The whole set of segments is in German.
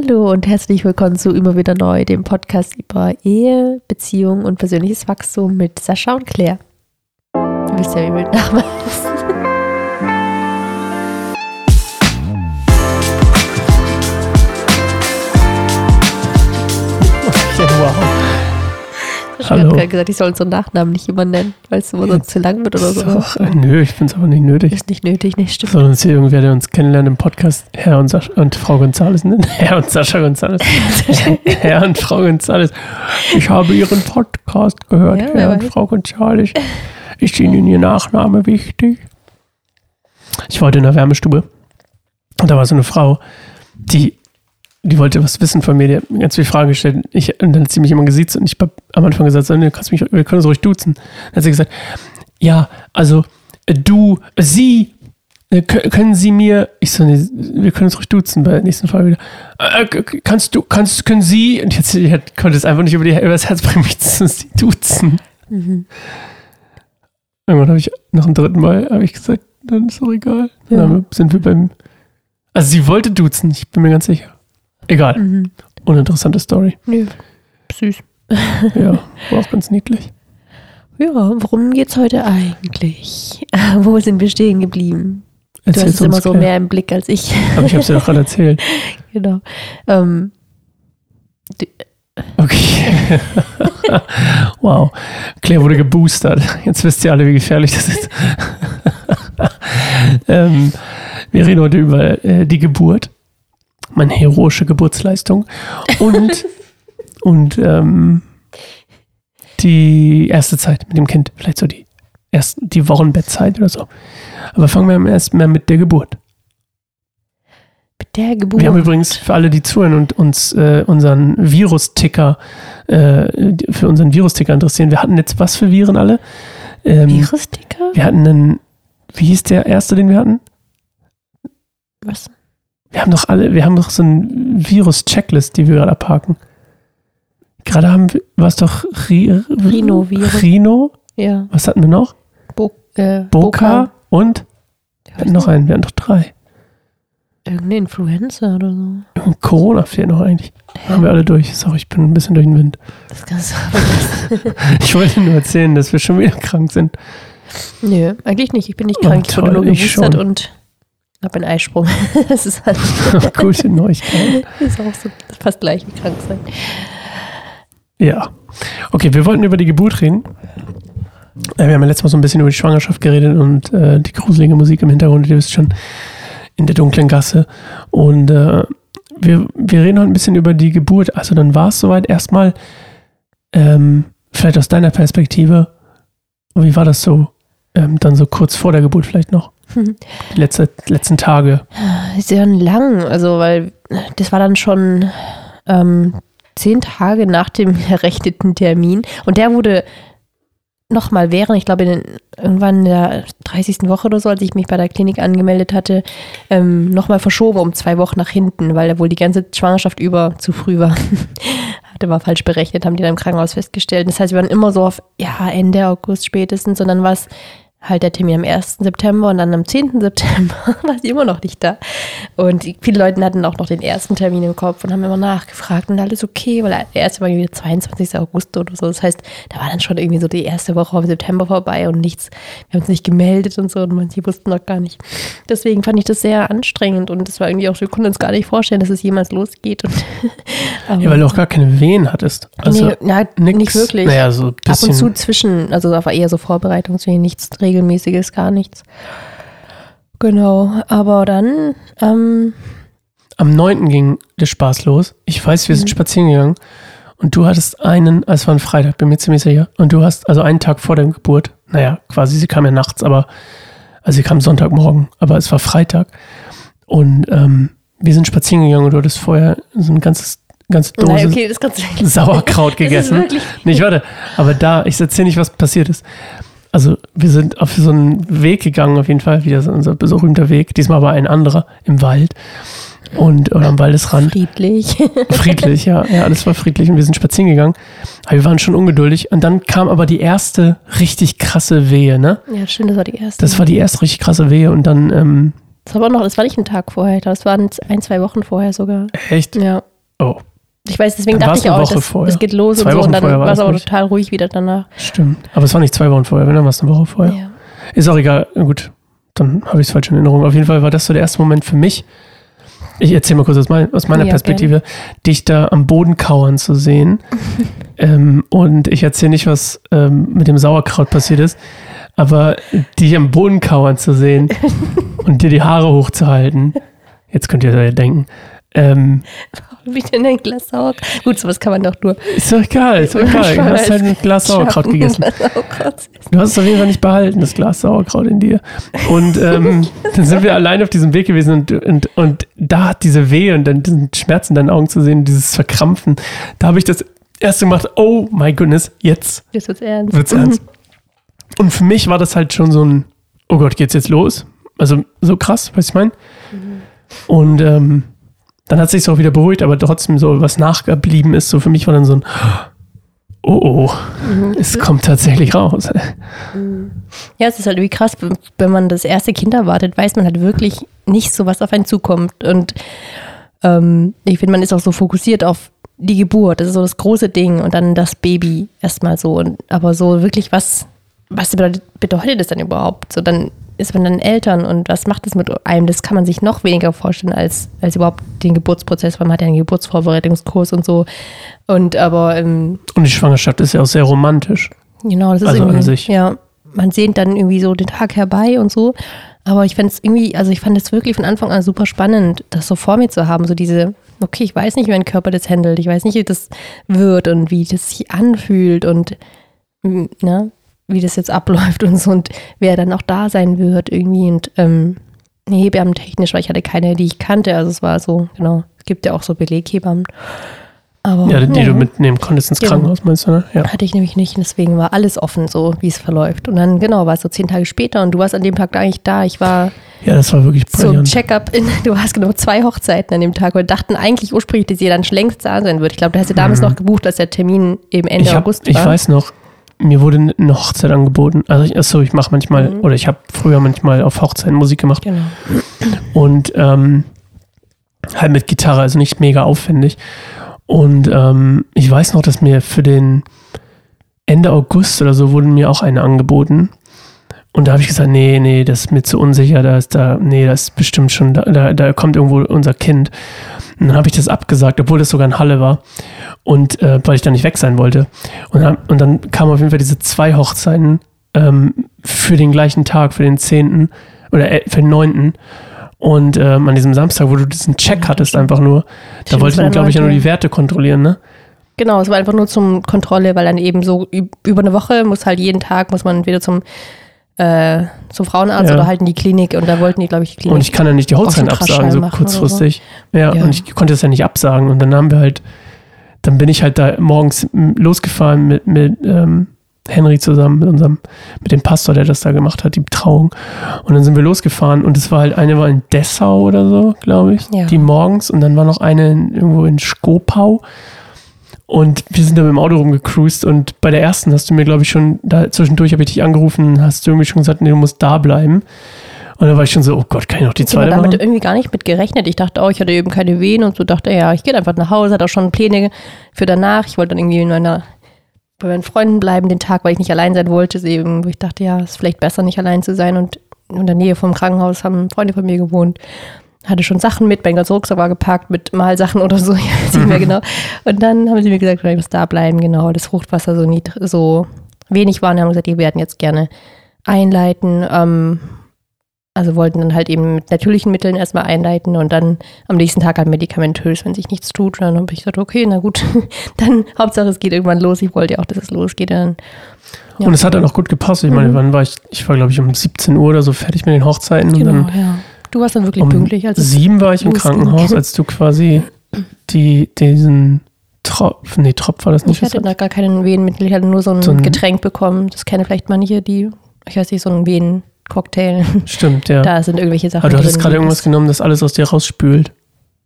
Hallo und herzlich willkommen zu Immer wieder neu, dem Podcast über Ehe, Beziehung und persönliches Wachstum mit Sascha und Claire. Du wisst ja, wie mein Name ist. wow. Ich habe gerade gesagt, ich soll unseren Nachnamen nicht immer nennen, weil es immer sonst zu lang wird oder so. Ach, äh, nö, ich finde es aber nicht nötig. Ist nicht nötig, nicht stimmt. Soll uns hier irgendwer, der uns kennenlernt im Podcast, Herr und, Sascha, und Frau Gonzales nennen? Herr und Sascha Gonzales. Herr und Frau Gonzales. Ich habe Ihren Podcast gehört, Ja, Herr und. Frau Gonzales. Ist Ihnen Ihr Nachname wichtig? Ich war heute in der Wärmestube und da war so eine Frau, die, die wollte was wissen von mir, die hat mir ganz viele Fragen gestellt. Ich, und dann hat sie mich immer gesiezt und ich habe am Anfang gesagt, so, nee, kannst mich, wir können uns ruhig duzen. Dann hat sie gesagt, ja, also äh, du, sie, äh, kö- können Sie mir, ich so, nee, wir können uns ruhig duzen bei der nächsten Frage wieder. Äh, kannst du, kannst, können Sie, und jetzt hat, konnte es einfach nicht über, die, über das Herz bringen, mich zu duzen. Mhm. Irgendwann habe ich nach dem dritten Mal habe ich gesagt, dann ist doch egal. Ja. Dann sind wir beim. Also sie wollte duzen, ich bin mir ganz sicher. Egal. Mhm. Uninteressante Story. Nö, süß. Ja, war auch ganz niedlich. Ja, worum geht's heute eigentlich? Wo sind wir stehen geblieben? Du hast Erzähl's es immer so Claire. mehr im Blick als ich. Aber ich habe es dir doch gerade erzählt. genau. Ähm, Okay. wow. Claire wurde geboostert. Jetzt wisst ihr alle, wie gefährlich das ist. ähm, wir reden heute über äh, die Geburt. Meine heroische Geburtsleistung. Und, und ähm, die erste Zeit mit dem Kind. Vielleicht so die, erst, die Wochenbettzeit oder so. Aber fangen wir erst mal mit der Geburt. mit der Geburt. Wir haben übrigens für alle, die zuhören und uns äh, unseren Virusticker, äh, für unseren Virusticker interessieren. Wir hatten jetzt was für Viren alle? Ähm, Virusticker? wir hatten einen, wie hieß der erste, den wir hatten? Was? Wir haben doch alle, wir haben doch so ein Virus-Checklist, die wir gerade abhaken. Gerade haben wir, war es doch Ri, Rhinovirus. Rhino? Ja. Was hatten wir noch? Bo äh, Boca und weiß hatten noch nicht. einen, wir hatten doch drei. Irgendeine Influenza oder so. Und Corona fehlt noch eigentlich. Haben wir alle durch. Sorry, ich bin ein bisschen durch den Wind. Das kannst du Ich wollte nur erzählen, dass wir schon wieder krank sind. Nö, eigentlich nicht. Ich bin nicht Oh, krank. ich wurde toll, nur ich schon. und habe einen Eisprung. das ist halt Gute Neuigkeit. das ist auch so fast gleich wie krank sein. Ja. Okay, wir wollten über die Geburt reden. Äh, Wir haben ja letztes Mal so ein bisschen über die Schwangerschaft geredet und äh, die gruselige Musik im Hintergrund, ihr wisst schon, in der dunklen Gasse. Und äh, wir, wir reden heute ein bisschen über die Geburt. Also dann war es soweit erstmal, ähm, vielleicht aus deiner Perspektive, wie war das so, ähm, dann so kurz vor der Geburt vielleicht noch? Die letzte, letzten Tage. Sehr lang, also weil das war dann schon ähm, zehn Tage nach dem errechneten Termin und der wurde nochmal während, ich glaube in, irgendwann in der 30. Woche oder so, als ich mich bei der Klinik angemeldet hatte, ähm, nochmal verschoben um zwei Wochen nach hinten, weil er wohl die ganze Schwangerschaft über zu früh war. Hatte war falsch berechnet, haben die dann im Krankenhaus festgestellt. Das heißt, wir waren immer so auf ja, Ende August spätestens und dann war es halt der Termin am 1. September und dann am 10. September war sie immer noch nicht da. Und viele Leute hatten auch noch den ersten Termin im Kopf und haben immer nachgefragt und alles okay, weil der erste war irgendwie 22. August oder so. Das heißt, da war dann schon irgendwie so die erste Woche im September vorbei und nichts. Wir haben uns nicht gemeldet und so und manche wussten noch gar nicht. Deswegen fand ich das sehr anstrengend und das war irgendwie auch, wir konnten uns gar nicht vorstellen, dass es jemals losgeht. Ja, weil du auch gar keine Wehen hattest. Also nee, na, nix, nicht wirklich. Naja, so Ab und zu zwischen, also aber eher so Vorbereitungswegen, nichts regelmäßiges, gar nichts. Genau, aber dann, ähm, Am 9. ging der Spaß los. Ich weiß, wir Mhm. sind spazieren gegangen und du hattest einen, also es war ein Freitag, bin mir ziemlich sicher, und du hast also einen Tag vor der Geburt, naja, quasi, sie kam ja nachts, aber, also sie kam Sonntagmorgen, aber es war Freitag und ähm, wir sind spazieren gegangen und du hattest vorher so ein ganzes, ganze Dose nein, okay, Sauerkraut gegessen. wirklich, Nicht, warte, aber da, ich erzähle nicht, was passiert ist. Also, wir sind auf so einen Weg gegangen, auf jeden Fall, wieder so unser berühmter Weg, diesmal war ein anderer im Wald und oder am Waldesrand. friedlich. Friedlich, ja, ja, alles war friedlich und wir sind spazieren gegangen. Aber wir waren schon ungeduldig und dann kam aber die erste richtig krasse Wehe, ne? ja, stimmt, das war die erste. Das war die erste richtig krasse Wehe und dann ähm, Das war aber noch, das war nicht ein Tag vorher, das waren ein, zwei Wochen vorher sogar. Echt? Ja. Oh, Ich weiß, deswegen Dann dachte ich auch, Woche das, das geht los Zwei und so. Wochen Und dann war es aber nicht. total ruhig wieder danach. stimmt. Aber es war nicht zwei Wochen vorher, wenn dann war es eine Woche vorher. Ja. Ist auch egal. Gut, dann habe ich es falsch in Erinnerung. Auf jeden Fall war das so der erste Moment für mich. Ich erzähle mal kurz aus, mein, aus meiner Ja, Perspektive, dich da am Boden kauern zu sehen. ähm, und ich erzähle nicht, was ähm, mit dem Sauerkraut passiert ist, aber dich am Boden kauern zu sehen und dir die Haare hochzuhalten. Jetzt könnt ihr da ja denken. Ähm, Wie denn ein Glas Sauerkraut? Gut, sowas kann man doch nur. ist doch egal, ist doch egal. Du hast halt ein Glas Sauerkraut schaffen, gegessen. Sauerkraut. Du hast es auf jeden Fall nicht behalten, das Glas Sauerkraut in dir. Und ähm, dann sind wir allein auf diesem Weg gewesen und, und, und da hat diese Weh und dann diesen Schmerz in deinen Augen zu sehen, dieses Verkrampfen, da habe ich das erste gemacht, oh my goodness, jetzt Das wird's ernst. wird's ernst. Und für mich war das halt schon so ein, oh Gott, geht's jetzt los? Also so krass, weißt du, ich meine? Und ähm, dann hat sich auch wieder beruhigt, aber trotzdem so was nachgeblieben ist, so für mich war dann so ein, oh oh, es kommt tatsächlich raus. Ja, es ist halt irgendwie krass, wenn man das erste Kind erwartet, weiß man halt wirklich nicht so, was auf einen zukommt. Und ähm, ich finde, man ist auch so fokussiert auf die Geburt, das ist so das große Ding und dann das Baby erstmal so. Und, aber so wirklich, was, was bedeutet, bedeutet das dann überhaupt? So, dann ist man dann Eltern und was macht das mit einem? Das kann man sich noch weniger vorstellen als, als überhaupt den Geburtsprozess, weil man hat ja einen Geburtsvorbereitungskurs und so. Und aber ähm, Und die Schwangerschaft ist ja auch sehr romantisch. Genau, das ist Also an sich. ja, man sehnt dann irgendwie so den Tag herbei und so. Aber ich fand es irgendwie, also ich fand es wirklich von Anfang an super spannend, das so vor mir zu haben, so diese, okay, ich weiß nicht, wie mein Körper das handelt, ich weiß nicht, wie das wird und wie das sich anfühlt und mm, ne, wie das jetzt abläuft und so und wer dann auch da sein wird irgendwie und ähm, Hebammen technisch, weil ich hatte keine, die ich kannte, also es war so, genau, es gibt ja auch so Beleghebammen. Aber, Ja, die ja. du mitnehmen konntest ins. Krankenhaus, meinst du, ne? Ja. Hatte ich nämlich nicht, deswegen war alles offen, so wie es verläuft. Und dann, genau, war es so zehn Tage später und du warst an dem Tag eigentlich da. Ich war Ja, das war wirklich brillant. Check-up in, du hast genau zwei Hochzeiten an dem Tag und dachten eigentlich ursprünglich, dass ihr dann schon längst da sein wird. Ich glaube, du hast ja damals noch gebucht, dass der Termin eben Ende Mhm. ich, hab, August ich war. weiß noch, mir wurde eine Hochzeit angeboten. Also, ich, achso, ich mache manchmal, Mhm. oder ich habe früher manchmal auf Hochzeiten Musik gemacht. Genau. Und ähm, halt mit Gitarre, also nicht mega aufwendig. Und ähm, ich weiß noch, dass mir für den Ende August oder so wurden mir auch eine angeboten. Und da habe ich gesagt, nee, nee, das ist mir zu unsicher, da ist da, nee, das ist bestimmt schon, da, da, da kommt irgendwo unser Kind. Und dann habe ich das abgesagt, obwohl das sogar in Halle war. Und äh, weil ich da nicht weg sein wollte. Und dann, und dann kamen auf jeden Fall diese zwei Hochzeiten ähm, für den gleichen Tag, für den 10. oder äh, für den 9. Und ähm, an diesem Samstag, wo du diesen Check hattest, einfach nur, da Stimmt, wollte der glaube ich, ja nur 9.. die Werte kontrollieren, ne? Genau, es war einfach nur zum Kontrolle, weil dann eben so üb- über eine Woche muss halt jeden Tag, muss man wieder zum, äh, zum Frauenarzt Ja. oder halt in die Klinik und da wollten die, glaube ich, die Klinik. Und ich kann ja nicht die Hochzeit schon absagen, so kurzfristig. Ja, Ja. und ich konnte es ja nicht absagen. Und dann haben wir halt, dann bin ich halt da morgens losgefahren mit, mit ähm, Henry zusammen, mit unserem, mit dem Pastor, der das da gemacht hat, die Trauung. Und dann sind wir losgefahren und es war halt, eine war in Dessau oder so, glaube ich, Ja. die morgens und dann war noch eine in, irgendwo in Skopau. Und wir sind da mit dem Auto rumgecruised und bei der ersten hast du mir, glaube ich, schon, da zwischendurch habe ich dich angerufen, hast du irgendwie schon gesagt, nee, du musst da bleiben. Und dann war ich schon so, oh Gott, kann ich noch die Ich habe zweite damit irgendwie gar nicht mit gerechnet. Ich dachte auch, ich hatte eben keine Wehen und so dachte, ja, ich gehe einfach nach Hause, hatte auch schon Pläne für danach. Ich wollte dann irgendwie in meiner, bei meinen Freunden bleiben den Tag, weil ich nicht allein sein wollte. Eben, wo ich dachte, ja, ist vielleicht besser, nicht allein zu sein. Und in der Nähe vom Krankenhaus haben Freunde von mir gewohnt. Hatte schon Sachen mit, mein ganzer Rucksack war gepackt mit Malsachen oder so, ich weiß nicht mehr genau. Und dann haben sie mir gesagt, ich muss da bleiben, genau, das Fruchtwasser so, nied so wenig war. Und haben gesagt, die werden jetzt gerne einleiten. Ähm, also wollten dann halt eben mit natürlichen Mitteln erstmal einleiten und dann am nächsten Tag halt medikamentös, wenn sich nichts tut. Und dann habe ich gesagt, okay, na gut, dann Hauptsache es geht irgendwann los. Ich wollte ja auch, dass es losgeht. Dann, ja. Und es hat dann auch gut gepasst. Ich meine, Mhm. wann war ich? Ich war, glaube ich, um 17 Uhr oder so fertig mit den Hochzeiten. genau, und dann ja. Du warst dann wirklich um pünktlich. Es sieben war ich im. Krankenhaus, als du quasi die, diesen Tropf, nee, Tropf war das nicht. Ich hatte da gar keinen Wehenmittel, ich hatte nur so ein, So ein- Getränk bekommen. Das kennen vielleicht manche, die, ich weiß nicht, so ein Wehencocktail. Stimmt, ja. Da sind irgendwelche Sachen Aber du hattest gerade irgendwas genommen, das alles aus dir rausspült.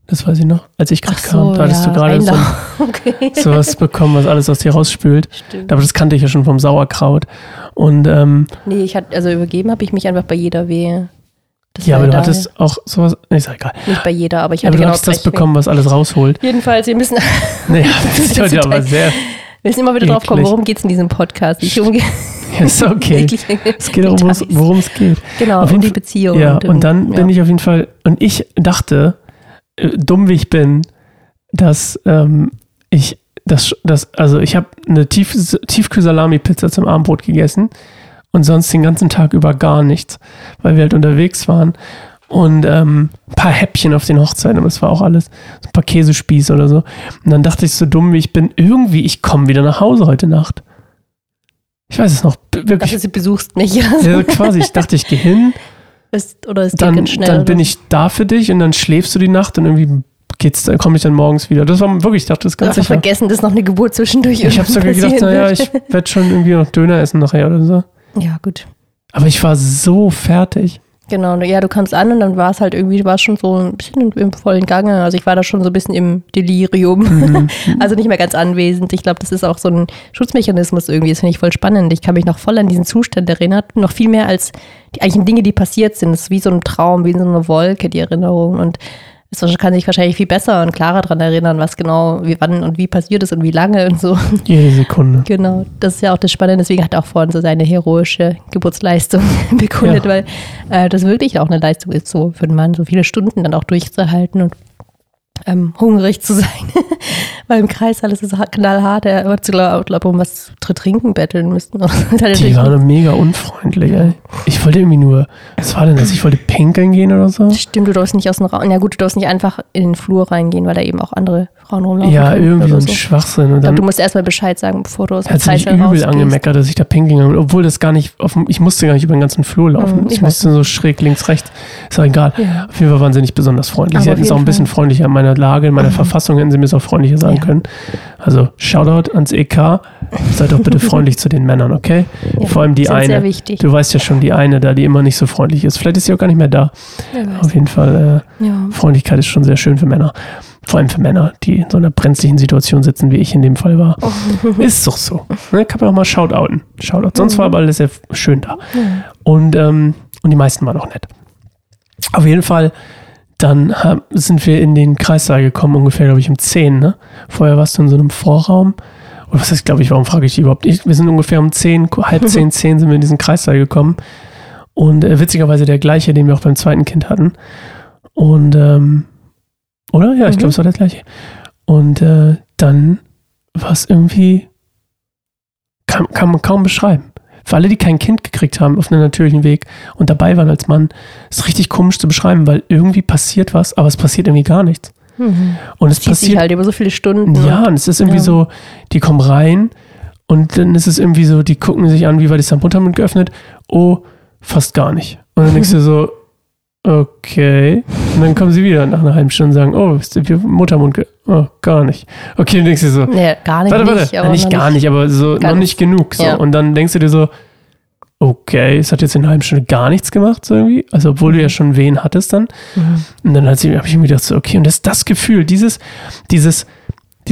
Das weiß ich noch. Als ich gerade so, kam, da hattest ja, du gerade so, okay. sowas bekommen, was alles aus dir rausspült. Stimmt. Aber das kannte ich ja schon vom Sauerkraut. Und ähm, Nee, ich hatte, also übergeben habe ich mich einfach bei jeder Wehe. Das Ja, aber du hattest auch sowas. Nee, ist ja egal. Nicht bei jeder, aber ich Aber hatte du genau hast das bekommen, was alles rausholt. Jedenfalls, wir müssen, Naja, das ist heute aber sehr. wir müssen immer wieder drauf kommen, Eklig. worum geht es in diesem Podcast. Nicht um Ja, ist okay. wirklich Es geht darum, worum es geht. Genau, Auf um die Beziehung. Ja, um- und dann ja. bin ich auf jeden Fall. Und ich dachte, äh, dumm wie ich bin, dass ähm, ich das, das, also ich habe eine Tief, Tiefkühlsalami-Pizza zum Abendbrot gegessen und sonst den ganzen Tag über gar nichts, weil wir halt unterwegs waren. Und ähm, ein paar Häppchen auf den Hochzeiten, aber das war auch alles. So ein paar Käsespieße oder so. Und dann dachte ich, so dumm wie ich bin, irgendwie, ich komme wieder nach Hause heute Nacht. Ich weiß es noch, wirklich. Also, du besuchst mich. Ja. Ja, quasi, ich dachte, ich gehe hin, Ist, oder ist dann, schnell. dann bin ich da für dich und dann schläfst du die Nacht und irgendwie geht's, dann komme ich dann morgens wieder. Das war wirklich, ich dachte, das ist ganz sicher. vergessen, dass noch eine Geburt zwischendurch Ich habe sogar gedacht, naja, ich werde schon irgendwie noch Döner essen nachher oder so. Ja, gut. Aber ich war so fertig. Genau, ja, du kamst an und dann war es halt irgendwie, war schon so ein bisschen im, im vollen Gange. Also ich war da schon so ein bisschen im Delirium. Mhm. Also nicht mehr ganz anwesend. Ich glaube, das ist auch so ein Schutzmechanismus irgendwie. Das finde ich voll spannend. Ich kann mich noch voll an diesen Zustand erinnern. Noch viel mehr als die eigentlichen Dinge, die passiert sind. Es ist wie so ein Traum, wie so eine Wolke, die Erinnerung. Und es kann sich wahrscheinlich viel besser und klarer daran erinnern, was genau, wie wann und wie passiert ist und wie lange und so. Jede Sekunde. Genau, das ist ja auch das Spannende. Deswegen hat er auch vorhin so seine heroische Geburtsleistung bekundet, Ja. weil äh, das wirklich auch eine Leistung ist, so für einen Mann so viele Stunden dann auch durchzuhalten und ähm, hungrig zu sein. weil im Kreis alles ist knallhart. Er wird zu glaub, glaub, um was zu trinken betteln halt Die waren mega unfreundlich, ey. Ich wollte irgendwie nur, was war denn das? Ich wollte pinkeln gehen oder so. Stimmt, du darfst nicht aus dem Raum. Ja gut, du darfst nicht einfach in den Flur reingehen, weil da eben auch andere Frauen rumlaufen. Ja, irgendwie so ein Schwachsinn. Und glaube, dann du musst erstmal Bescheid sagen, bevor du aus dem hat Kreis übel rausgehst. angemeckert, dass ich da pinkeln bin, obwohl das gar nicht, auf, ich musste gar nicht über den ganzen Flur laufen. Mhm, ich ich musste so schräg links, rechts. Ist auch egal. Ja. Auf jeden Fall waren sie nicht besonders freundlich. Aber sie hätten es auch ein bisschen freundlicher in meiner Lage, in meiner Verfassung hätten sie mir es auch freundlicher sagen Ja. können. Also Shoutout ans EK. Seid doch bitte freundlich zu den Männern, okay? Ja, Vor allem die sind sehr eine. wichtig. Du weißt ja schon, die eine da, die immer nicht so freundlich ist. Vielleicht ist sie auch gar nicht mehr da. Auf jeden Fall, äh. Freundlichkeit ist schon sehr schön für Männer. Vor allem für Männer, die in so einer brenzlichen Situation sitzen, wie ich in dem Fall war. Ist doch so. Ne? Kann man auch mal shoutouten. Shoutout. Sonst war aber alles sehr schön da. Und, ähm, und die meisten waren auch nett. Auf jeden Fall, dann haben, sind wir in den Kreissaal gekommen, ungefähr, glaube ich, um 10. Ne? Vorher warst du in so einem Vorraum. Oder was heißt, glaube ich, warum frage ich die überhaupt? Ich, wir sind ungefähr um 10, halb 10, 10 sind wir in diesen Kreissaal gekommen. Und äh, witzigerweise der gleiche, den wir auch beim zweiten Kind hatten. Und, ähm, oder? Ja, ich Mhm. glaube, es war der gleiche. Und äh, dann war es irgendwie, kann, kann man kaum beschreiben. Für alle, die kein Kind gekriegt haben auf einem natürlichen Weg und dabei waren als Mann, ist richtig komisch zu beschreiben, weil irgendwie passiert was, aber es passiert irgendwie gar nichts. Mhm. Und es Zieht passiert halt über so viele Stunden. ja, und es ist irgendwie Ja. so, die kommen rein und dann ist es irgendwie so, die gucken sich an, wie weit ist der Muttermund geöffnet? Oh, fast gar nicht. Und dann denkst du so, okay. Und dann kommen sie wieder nach einer halben Stunde und sagen, oh, ist der Muttermund Oh, gar nicht. Okay, dann denkst du so, Nee, gar nicht. warte, warte, nicht, Ja, aber nicht gar nicht, aber so noch nicht genug. So. Ja. Und dann denkst du dir so, okay, es hat jetzt in einer halben Stunde gar nichts gemacht, so irgendwie. Also, obwohl du ja schon Wehen hattest dann. Mhm. Und dann habe ich mir gedacht, so, okay, und das das Gefühl, dieses, dieses,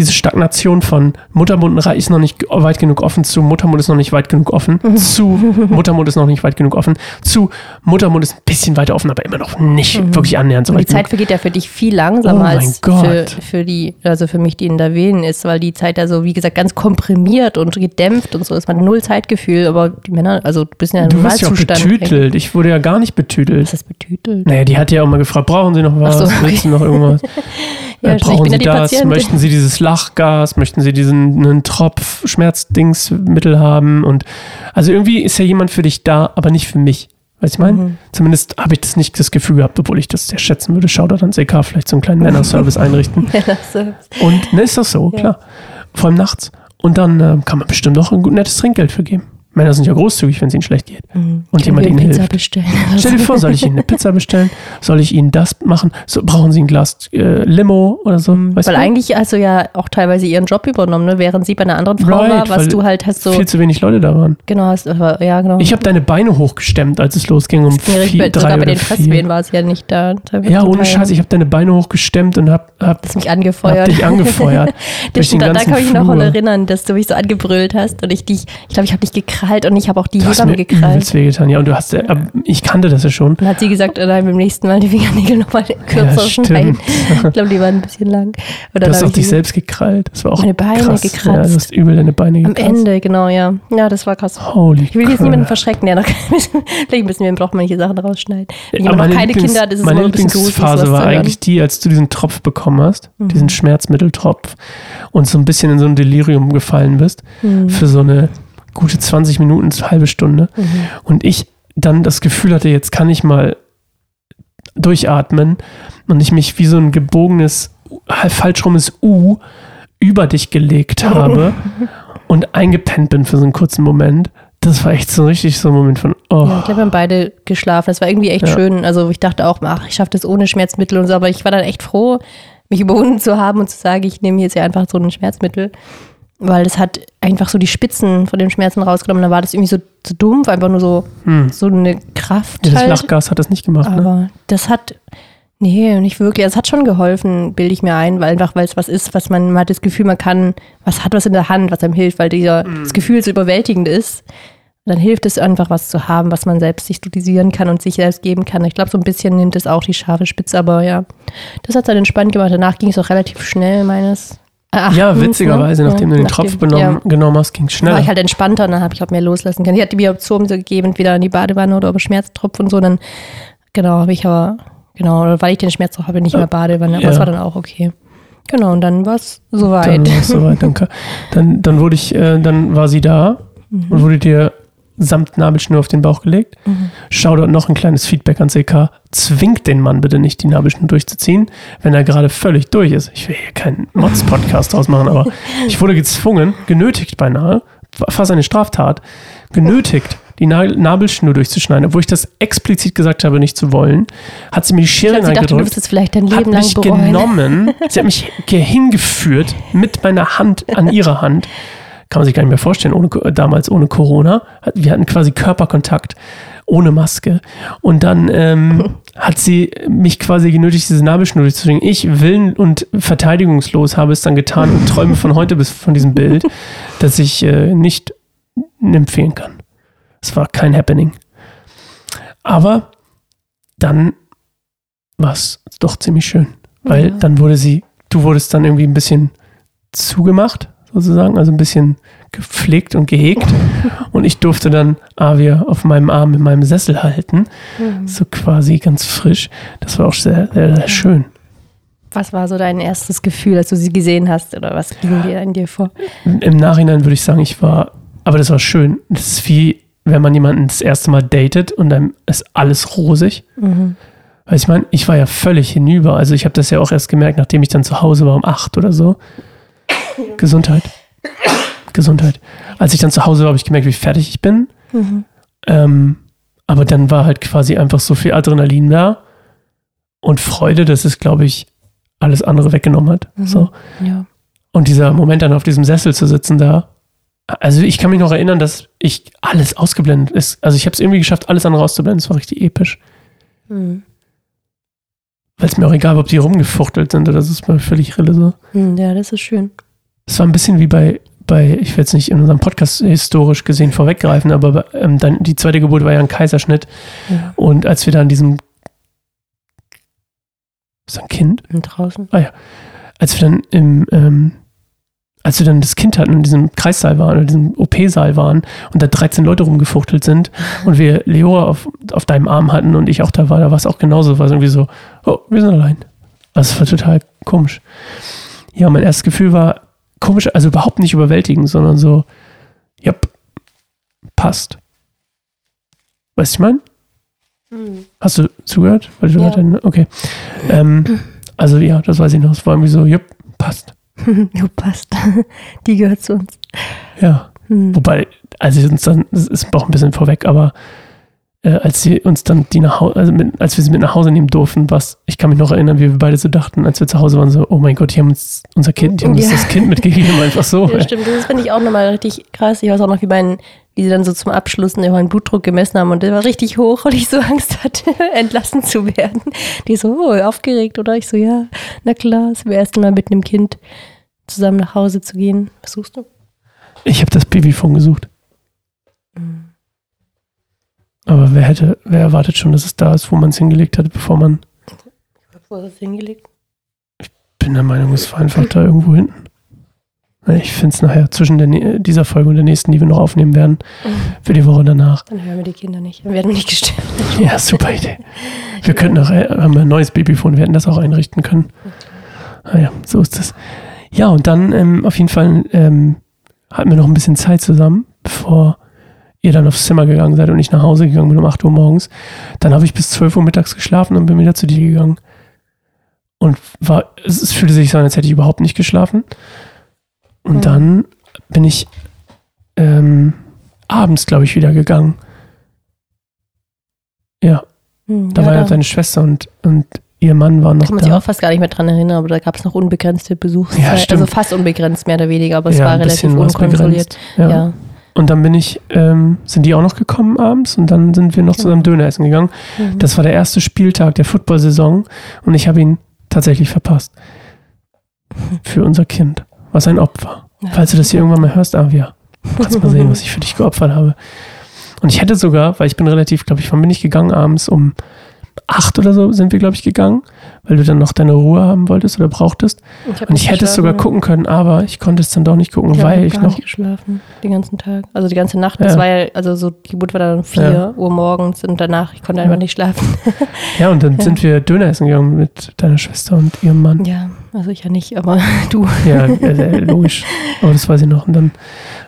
diese Stagnation von Muttermund ist noch nicht weit genug offen zu Muttermund ist noch nicht weit genug offen zu Muttermund ist noch nicht weit genug offen zu Muttermund ist ein bisschen weiter offen, aber immer noch nicht wirklich annähernd so Und die weit Zeit genug. vergeht ja für dich viel langsamer Oh als für, für die, also für mich, die in der Wehen ist, weil die Zeit ja so, wie gesagt, ganz komprimiert und gedämpft und so ist. Man null Zeitgefühl, aber die Männer, also du bist ja Du wirst ja auch betütelt. Ich wurde ja gar nicht betütelt. Was ist betütelt? Naja, die hat ja auch mal gefragt, brauchen Sie noch was? Ach so, okay. Willst du noch irgendwas? Ja, äh, brauchen Sie ja das? Patientin. Möchten Sie dieses Lachgas? Möchten Sie diesen einen Tropf Schmerzdingsmittel haben? Und also irgendwie ist ja jemand für dich da, aber nicht für mich. Weißt du, ich meine? Mhm. Zumindest habe ich das nicht das Gefühl gehabt, obwohl ich das sehr schätzen würde. Shoutout ans EK, vielleicht so einen kleinen Männerservice einrichten. Und ne, ist das so, Ja. klar. Vor allem nachts. Und dann äh, kann man bestimmt auch ein gut, nettes Trinkgeld für geben. Männer sind ja großzügig, wenn es ihnen schlecht geht. Und jemand ihnen Pizza hilft. bestellen. Stell dir vor, soll ich Ihnen eine Pizza bestellen? Soll ich Ihnen das machen? So, brauchen Sie ein Glas äh, Limo oder so? Weißt Weil du? eigentlich hast du ja auch teilweise ihren Job übernommen, ne? während sie bei einer anderen Frau Right, war, was du halt hast so, viel zu wenig Leute da waren. genau, hast, ja, genau. Ich habe deine Beine hochgestemmt, als es losging um vier, drei sogar bei oder den Fresswehen war es ja nicht da. Ja, ohne Scheiß, ich habe deine Beine hochgestemmt und habe hab, Das mich hab angefeuert. dich angefeuert. Das stimmt, da, kann ich mich noch erinnern, dass du mich so angebrüllt hast und ich dich, ich glaube, ich habe dich gekrallt gekrallt und ich habe auch die Hebamme mir gekrallt. übelst wehgetan. Ja, und du hast, äh, aber ich kannte das ja schon. Dann hat sie gesagt, nein, beim nächsten Mal die Fingernägel nochmal kürzer stimmt. schneiden. Ich glaube, die waren ein bisschen lang. Und Du hast auch ich dich selbst gekrallt. Das war auch Meine Beine krass. gekratzt. Ja, du hast übel deine Beine Am gekratzt. Ende, genau, ja. Ja, das war krass. Holy Ich will jetzt niemanden verschrecken, der noch vielleicht müssen wir braucht manche Sachen rausschneiden. Wenn Aber jemand noch keine Lieblings- Kinder hat, ist es Meine ein bisschen Lieblingsphase sowas war eigentlich die, als du diesen Tropf bekommen hast, Mhm. diesen Schmerzmitteltropf und so ein bisschen in so ein Delirium gefallen bist Mhm. für so eine gute 20 Minuten, eine halbe Stunde. Mhm. Und ich dann das Gefühl hatte, jetzt kann ich mal durchatmen und ich mich wie so ein gebogenes, halb falsch rumes U über dich gelegt habe und eingepennt bin für so einen kurzen Moment. Das war echt so richtig so ein Moment von, oh, Ja, ich glaube, wir haben beide geschlafen. Das war irgendwie echt Ja. schön. Also ich dachte auch, ach, ich schaffe das ohne Schmerzmittel und so, aber ich war dann echt froh, mich überwunden zu haben und zu sagen, ich nehme jetzt ja einfach so ein Schmerzmittel. Weil das hat einfach so die Spitzen von den Schmerzen rausgenommen. Dann war das irgendwie so, so dumpf, einfach nur so, hm. so eine Kraft. das halt. Lachgas hat das nicht gemacht. Ne? Aber das hat, nee, nicht wirklich. Es hat schon geholfen, bilde ich mir ein, weil einfach, weil es was ist, was man, man hat das Gefühl, man kann, was hat was in der Hand, was einem hilft, weil dieser, Mhm. das Gefühl so überwältigend ist. Dann hilft es einfach, was zu haben, was man selbst sich dosieren kann und sich selbst geben kann. Ich glaube, so ein bisschen nimmt es auch die scharfe Spitze, aber ja, das hat dann entspannt gemacht. Danach ging es auch relativ schnell, meines Erachtens. Ja, witzigerweise, ne? nachdem du den Nachdem- Tropf benommen, genommen hast, ging es war schneller. ich halt entspannter und dann habe ich auch mehr loslassen können. Die hat mir Optionen so gegeben, entweder in die Badewanne oder über Schmerztropf und so. Dann, genau, habe ich aber, genau, weil ich den Schmerztropf habe, nicht mehr Badewanne. Aber Ja. das war dann auch okay. Genau, und dann war es dann soweit. war es soweit. Dann, ka- dann, dann wurde ich, äh, dann war sie da Mhm. und wurde dir samt Nabelschnur auf den Bauch gelegt. Mhm. Shoutout noch ein kleines Feedback an CK. Zwingt den Mann bitte nicht, die Nabelschnur durchzuziehen, wenn er gerade völlig durch ist. Ich will hier keinen Mods-Podcast draus machen, aber ich wurde gezwungen, genötigt beinahe, fast eine Straftat, genötigt, die Na Nabelschnur durchzuschneiden, obwohl ich das explizit gesagt habe, nicht zu wollen, hat sie mir die Schere Ich in die dachte, du gedrückt wirst es vielleicht dein hat Leben lang mich bereuen. genommen, sie hat mich ge- hingeführt mit meiner Hand an ihrer Hand. Kann man sich gar nicht mehr vorstellen, ohne, Co- damals ohne Corona. Wir hatten quasi Körperkontakt ohne Maske. Und dann ähm, hat sie mich quasi genötigt, diese Nabelschnur durchzubringen. Ich, willen und verteidigungslos, habe es dann getan und träume von heute bis von diesem Bild, das ich äh, nicht empfehlen kann. Es war kein Happening. Aber dann war es doch ziemlich schön. Weil Ja. dann wurde sie, du wurdest dann irgendwie ein bisschen zugemacht, sozusagen, also ein bisschen gepflegt und gehegt. und ich durfte dann Avia auf meinem Arm in meinem Sessel halten, Mhm. so quasi ganz frisch. Das war auch sehr, sehr, sehr schön. Was war so dein erstes Gefühl, als du sie gesehen hast? Oder was ging dir in dir vor? Im Nachhinein würde ich sagen, ich war, aber das war schön. Das ist wie, wenn man jemanden das erste Mal datet und dann ist alles rosig. Mhm. Weil ich meine, ich war ja völlig hinüber. Also ich habe das ja auch erst gemerkt, nachdem ich dann zu Hause war um acht oder so. Gesundheit. Gesundheit. Als ich dann zu Hause war, habe ich gemerkt, wie fertig ich bin. Mhm. Ähm, aber dann war halt quasi einfach so viel Adrenalin da und Freude, dass es, glaube ich, alles andere weggenommen hat. Mhm. So. Ja. Und dieser Moment dann auf diesem Sessel zu sitzen da. Also ich kann mich noch erinnern, dass ich alles ausgeblendet ist. Also ich habe es irgendwie geschafft, alles andere auszublenden. Es war richtig episch. Mhm. Weil es mir auch egal war, ob die rumgefuchtelt sind oder so, ist mir völlig rille so. Mhm, Ja, das ist schön. Es war ein bisschen wie bei, bei, ich will jetzt nicht in unserem Podcast historisch gesehen vorweggreifen, aber ähm, dann die zweite Geburt war ja ein Kaiserschnitt. Ja. Und als wir dann diesem ist das ein Kind? Und draußen. Als wir dann im, ähm, als wir dann das Kind hatten, in diesem Kreissaal waren, in diesem OP-Saal waren und da 13 Leute rumgefuchtelt sind und wir Leora auf, auf deinem Arm hatten und ich auch da war, da war es auch genauso, war es irgendwie so, oh, wir sind allein. Also es war total komisch. Ja, mein erstes Gefühl war komisch, also überhaupt nicht überwältigend, sondern so, ja, passt. Weißt du, ich meine? Mhm. Hast du zugehört? Weil du Ja. weiterhin- okay. Ähm, also ja, das weiß ich noch. Es war irgendwie so, jupp, passt. Jo, passt. Die gehört zu uns. Ja. Mhm. Wobei, als sie uns dann, das ist auch ein bisschen vorweg, aber äh, als sie uns dann die nach Hause, also mit, als wir sie mit nach Hause nehmen durften, was, ich kann mich noch erinnern, wie wir beide so dachten, als wir zu Hause waren, so, oh mein Gott, die haben uns unser Kind, die haben uns Ja. das Kind mitgegeben, einfach so. Ja, stimmt. Das finde ich auch nochmal richtig krass. Ich weiß auch noch, wie, mein, wie sie dann so zum Abschluss meinen Blutdruck gemessen haben und der war richtig hoch und ich so Angst hatte, entlassen zu werden. Die so, oh, aufgeregt, oder? Ich so, ja, na klar, zum ersten Mal mit einem Kind zusammen nach Hause zu gehen. Was suchst du? Ich habe das Babyphone gesucht. Aber wer hätte, wer erwartet schon, dass es da ist, wo man es hingelegt hat, bevor man. Wo du es hingelegt? Bin der Meinung, es war einfach da irgendwo hinten. Ich finde es nachher zwischen der, dieser Folge und der nächsten, die wir noch aufnehmen werden, für die Woche danach. Dann hören wir die Kinder nicht. Dann werden wir nicht gestört. Ja, super Idee. Wir könnten auch, äh, haben wir ein neues Babyphone, wir hätten das auch einrichten können. Naja, so ist es. Ja, und dann ähm, auf jeden Fall ähm, hatten wir noch ein bisschen Zeit zusammen, bevor ihr dann aufs Zimmer gegangen seid und ich nach Hause gegangen bin um 8 Uhr morgens. Dann habe ich bis 12 Uhr mittags geschlafen und bin wieder zu dir gegangen. Und war, es, fühlte sich so an, als hätte ich überhaupt nicht geschlafen. Und Mhm. dann bin ich ähm, abends, glaube ich, wieder gegangen. Ja, Hm, da ja, war ja da deine Schwester und, und ihr Mann waren noch kann man sich da. auch fast gar nicht mehr dran erinnern, aber da gab es noch unbegrenzte Besuchszeit. Ja, stimmt. also fast unbegrenzt, mehr oder weniger, aber es ja, war relativ unkontrolliert. Ja. Ja. Und dann bin ich, ähm, sind die auch noch gekommen abends und dann sind wir noch Genau. zusammen Döner essen gegangen. Mhm. Das war der erste Spieltag der Football-Saison und ich habe ihn tatsächlich verpasst. Für unser Kind. Was ein Opfer. Ja. Falls du das hier irgendwann mal hörst, Avia, kannst du mal sehen, was ich für dich geopfert habe. Und ich hätte sogar, weil ich bin relativ, glaube ich, wann bin ich gegangen abends? Um acht oder so sind wir, glaube ich, gegangen, weil du dann noch deine Ruhe haben wolltest oder brauchtest. hab Und ich hätte es sogar gucken können, aber ich konnte es dann doch nicht gucken, Ich weil ich gar noch. nicht geschlafen, den ganzen Tag. Also die ganze Nacht. Das Ja. war ja, also so, die Geburt war dann um 4 Ja. Uhr morgens und danach, ich konnte einfach Ja. nicht schlafen. Ja, und dann sind wir Döner essen gegangen mit deiner Schwester und ihrem Mann. Ja, also ich ja nicht, aber du. Ja, äh, logisch. Aber das weiß ich noch. Und dann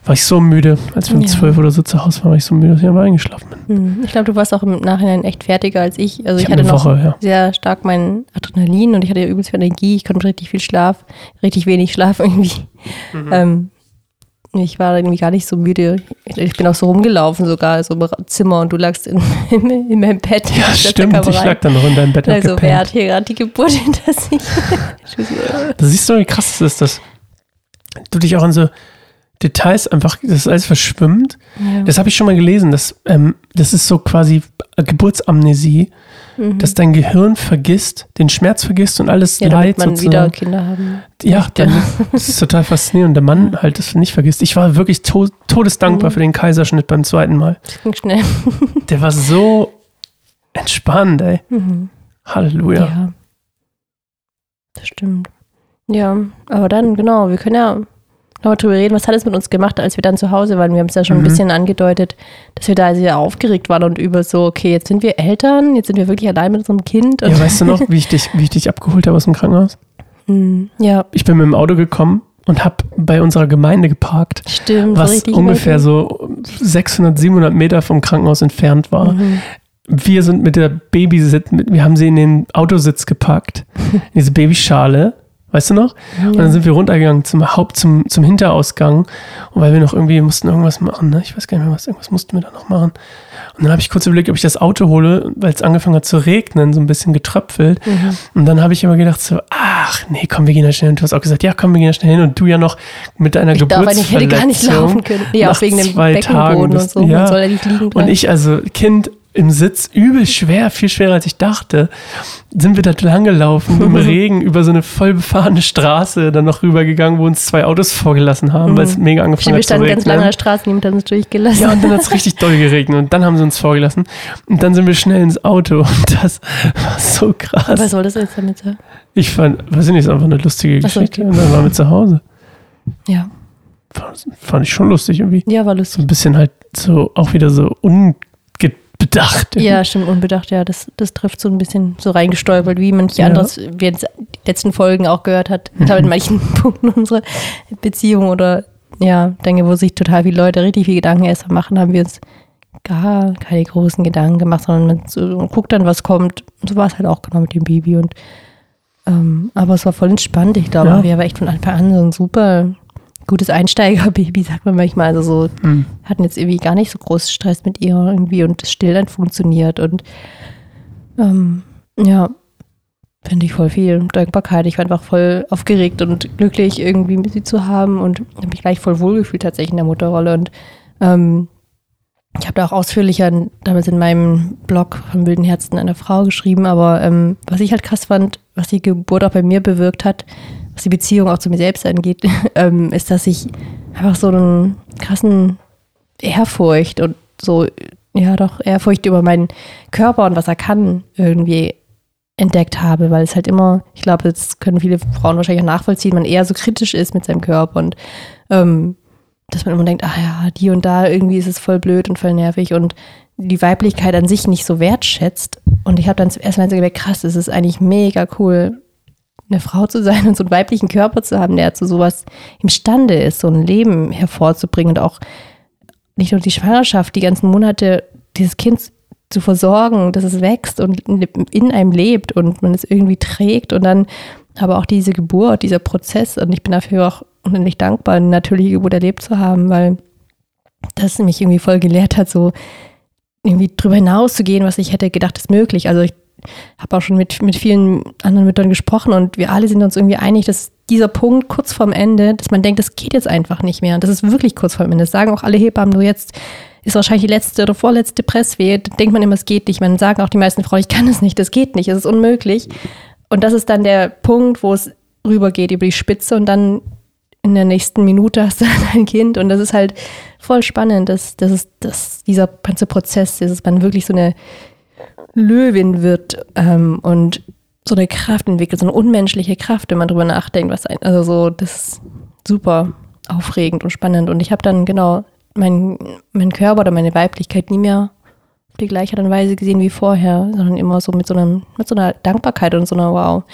war ich so müde, als wir um Ja. zwölf oder so zu Hause waren, war ich so müde, dass ich einfach eingeschlafen bin. Hm, Ich glaube, du warst auch im Nachhinein echt fertiger als ich. Also ich, Ich hatte noch Woche, ja. sehr stark mein Adrenalin und ich hatte ja übelst viel Energie. Ich konnte richtig viel Schlaf, richtig wenig Schlaf irgendwie. Mhm. Ähm, ich war irgendwie gar nicht so müde. Ich bin auch so rumgelaufen sogar, so im Zimmer und du lagst in, in, in meinem Bett. Ja, stimmt. Ich rein. lag dann noch in deinem Bett Also, wer hat hier gerade die Geburt hinter sich? Da siehst du, wie krass es ist, dass du dich auch an so Details einfach, das ist alles verschwimmt. Ja. Das habe ich schon mal gelesen. Das, ähm, das ist so quasi Geburtsamnesie, Mhm. dass dein Gehirn vergisst, den Schmerz vergisst und alles ja, Leid man sozusagen. wieder Kinder haben. Ja, dann, das ist total faszinierend. Der Mann halt das nicht vergisst. Ich war wirklich to todesdankbar Mhm. für den Kaiserschnitt beim zweiten Mal. Das ging schnell. Der war so entspannt, ey. Mhm. Halleluja. Ja. Das stimmt. Ja, aber dann, genau, wir können ja nochmal drüber reden, was hat es mit uns gemacht, als wir dann zu Hause waren. Wir haben es ja schon ein Mhm. bisschen angedeutet, dass wir da sehr aufgeregt waren und über so, okay, jetzt sind wir Eltern, jetzt sind wir wirklich allein mit unserem Kind. Und, Ja, weißt du noch, wie ich dich, wie ich dich abgeholt habe aus dem Krankenhaus? Hm, ja, Ich bin mit dem Auto gekommen und habe bei unserer Gemeinde geparkt, stimmt. was ungefähr so 600, 700 Meter vom Krankenhaus entfernt war. Mhm. Wir sind mit der Babysitz, mit, wir haben sie in den Autositz gepackt, in diese Babyschale, weißt du noch? Und dann sind wir runtergegangen zum Haupt, zum, zum Hinterausgang. Und weil wir noch irgendwie mussten irgendwas machen, ne? Ich weiß gar nicht mehr was, irgendwas mussten wir da noch machen. Und dann habe ich kurz überlegt, ob ich das Auto hole, weil es angefangen hat zu regnen, so ein bisschen getröpfelt. Mhm. Und dann habe ich aber gedacht so, ach nee, komm, wir gehen da schnell hin. Und du hast auch gesagt, ja, komm, wir gehen da schnell hin. Und du ja noch mit deiner Ich eigentlich, ich hätte gar nicht Geburtsverletzung laufen können. Ja, auch wegen dem zwei Beckenboden Tagen und bist- so. ja. Man soll ja nicht liegen Und bleiben. ich, also Kind im Sitz, übel schwer, viel schwerer als ich dachte, sind wir da lang gelaufen, im Regen, über so eine voll befahrene Straße, dann noch rübergegangen, wo uns zwei Autos vorgelassen haben, weil es mega angefangen Stimmt, wir hat zu standen ganz lange an der. Straße, niemand hat uns durchgelassen. Ja, und dann hat es richtig doll geregnet und dann haben sie uns vorgelassen. Und dann sind wir schnell ins Auto und das war so krass. Was soll das jetzt damit sein? Ich fand, weiß ich nicht, ist einfach eine lustige so, Geschichte. okay. Und dann waren wir zu Hause. Ja, Fand, fand ich schon lustig irgendwie. ja, war So lustig. ein bisschen halt so, auch wieder so unbedacht. Ja, stimmt, unbedacht, ja, das, das trifft so ein bisschen so reingestolpert, wie manche Ja. anderes, wie jetzt die letzten Folgen auch gehört hat. Glaube, in manchen Punkten unserer Beziehung oder ja, denke, wo sich total viele Leute richtig viel Gedanken erst machen, haben wir uns gar keine großen Gedanken gemacht, sondern man, so, man guckt dann, was kommt. Und so war es halt auch genau mit dem Baby. Und ähm, aber es war voll entspannt. Ich glaube, Ja. wir waren echt von Anfang an so ein super gutes Einsteigerbaby, sagt man manchmal. Also so Hm. hatten jetzt irgendwie gar nicht so großen Stress mit ihr irgendwie und das Stillen funktioniert und ähm, ja, finde ich voll viel Dankbarkeit. Ich war einfach voll aufgeregt und glücklich, irgendwie mit sie zu haben und habe mich gleich voll wohlgefühlt tatsächlich in der Mutterrolle und ähm, ich habe da auch ausführlicher damals in meinem Blog vom Wilden Herzen einer Frau geschrieben, aber ähm, was ich halt krass fand, was die Geburt auch bei mir bewirkt hat, was die Beziehung auch zu mir selbst angeht, ähm, ist, dass ich einfach so einen krassen Ehrfurcht und so, ja doch, Ehrfurcht über meinen Körper und was er kann irgendwie entdeckt habe, weil es halt immer, ich glaube, das können viele Frauen wahrscheinlich auch nachvollziehen, man eher so kritisch ist mit seinem Körper und ähm, dass man immer denkt, ah ja, die und da irgendwie ist es voll blöd und voll nervig und die Weiblichkeit an sich nicht so wertschätzt. Und ich habe dann zum ersten Mal so gedacht, krass, es ist eigentlich mega cool, eine Frau zu sein und so einen weiblichen Körper zu haben, der zu sowas imstande ist, so ein Leben hervorzubringen und auch nicht nur die Schwangerschaft, die ganzen Monate dieses Kind zu versorgen, dass es wächst und in einem lebt und man es irgendwie trägt und dann aber auch diese Geburt, dieser Prozess und ich bin dafür auch unendlich dankbar, eine natürliche Geburt erlebt zu haben, weil das mich irgendwie voll gelehrt hat, so irgendwie drüber hinaus zu gehen, was ich hätte gedacht ist möglich. Also ich habe auch schon mit, mit vielen anderen Müttern gesprochen und wir alle sind uns irgendwie einig, dass dieser Punkt kurz vorm Ende, dass man denkt, das geht jetzt einfach nicht mehr. Das ist wirklich kurz vorm Ende. Das sagen auch alle Hebammen, nur jetzt ist wahrscheinlich die letzte oder vorletzte Presswehe. Da denkt man immer, es geht nicht. Man sagen auch die meisten Frauen, ich kann es nicht, das geht nicht, es ist unmöglich. Und das ist dann der Punkt, wo es rübergeht über die Spitze und dann in der nächsten Minute hast du ein Kind. Und das ist halt voll spannend, dass, dass, dass dieser ganze Prozess, dass man wirklich so eine Löwin wird ähm, und so eine Kraft entwickelt, so eine unmenschliche Kraft, wenn man drüber nachdenkt, was ein, also so, das ist super aufregend und spannend. Und ich habe dann genau meinen mein Körper oder meine Weiblichkeit nie mehr auf die gleiche Art und Weise gesehen wie vorher, sondern immer so mit so, einem, mit so einer Dankbarkeit und so einer Wow.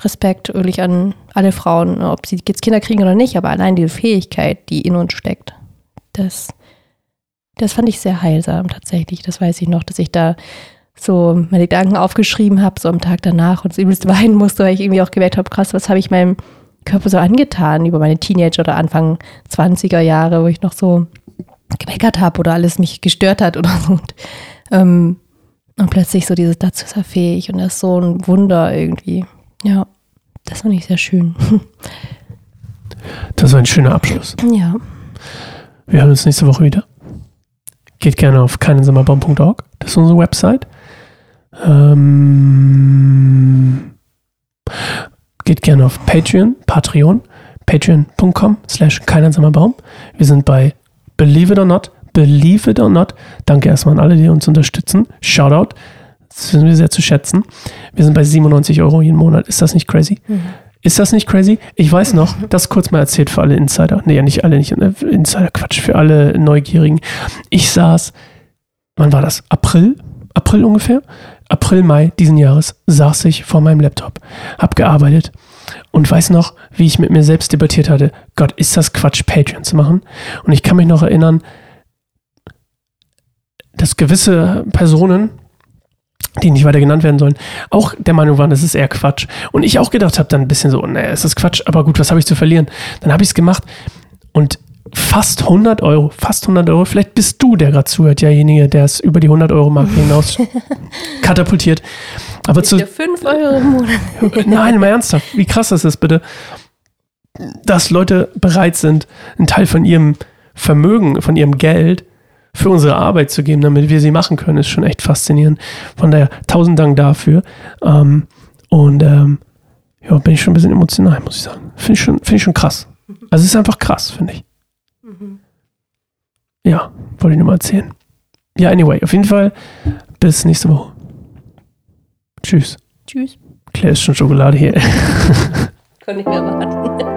Respekt wirklich an alle Frauen, ob sie jetzt Kinder kriegen oder nicht, aber allein die Fähigkeit, die in uns steckt, das, das fand ich sehr heilsam tatsächlich. Das weiß ich noch, dass ich da so meine Gedanken aufgeschrieben habe, so am Tag danach und so übelst weinen musste, weil ich irgendwie auch gemerkt habe, krass, was habe ich meinem Körper so angetan über meine Teenager oder Anfang 20er Jahre, wo ich noch so gemeckert habe oder alles mich gestört hat oder so. Und, ähm, und plötzlich so dieses, dazu ist er fähig und das ist so ein Wunder irgendwie. Ja, das fand ich sehr schön. Das war ein schöner Abschluss. Ja. Wir hören uns nächste Woche wieder. Geht gerne auf keinensommerbaum.org. Das ist unsere Website. Ähm, geht gerne auf Patreon, Patreon, patreon.com slash keineinsamerbaum. Wir sind bei Believe It or Not, Believe It or Not. Danke erstmal an alle, die uns unterstützen. Shoutout. Das wissen wir sehr zu schätzen. Wir sind bei 97 Euro jeden Monat. Ist das nicht crazy? Mhm. Ist das nicht crazy? Ich weiß noch, das kurz mal erzählt für alle Insider. Nee, ja nicht alle, nicht äh, Insider, Quatsch, für alle Neugierigen. Ich saß, wann war das? April? April ungefähr? April, Mai diesen Jahres saß ich vor meinem Laptop, hab gearbeitet und weiß noch, wie ich mit mir selbst debattiert hatte. Gott, ist das Quatsch, Patreon zu machen? Und ich kann mich noch erinnern, dass gewisse Personen, die nicht weiter genannt werden sollen, auch der Meinung waren, das ist eher Quatsch. Und ich auch gedacht habe dann ein bisschen so, naja, es ist Quatsch, aber gut, was habe ich zu verlieren? Dann habe ich es gemacht und fast 100 Euro, fast 100 Euro, vielleicht bist du, der gerade zuhört, derjenige, der es über die 100 Euro Marke hinaus katapultiert. Aber zu 5 Euro im Monat. Nein, mal ernsthaft, wie krass das ist bitte, dass Leute bereit sind, einen Teil von ihrem Vermögen, von ihrem Geld für unsere Arbeit zu geben, damit wir sie machen können, ist schon echt faszinierend. Von daher tausend Dank dafür. Ähm, und ähm, ja, bin ich schon ein bisschen emotional, muss ich sagen. Finde ich, schon, find ich schon krass. Also es ist einfach krass, finde ich. Ja, wollte ich nur mal erzählen. Ja, anyway, auf jeden Fall bis nächste Woche. Tschüss. Tschüss. Claire ist schon Schokolade hier. Kann ich mehr warten.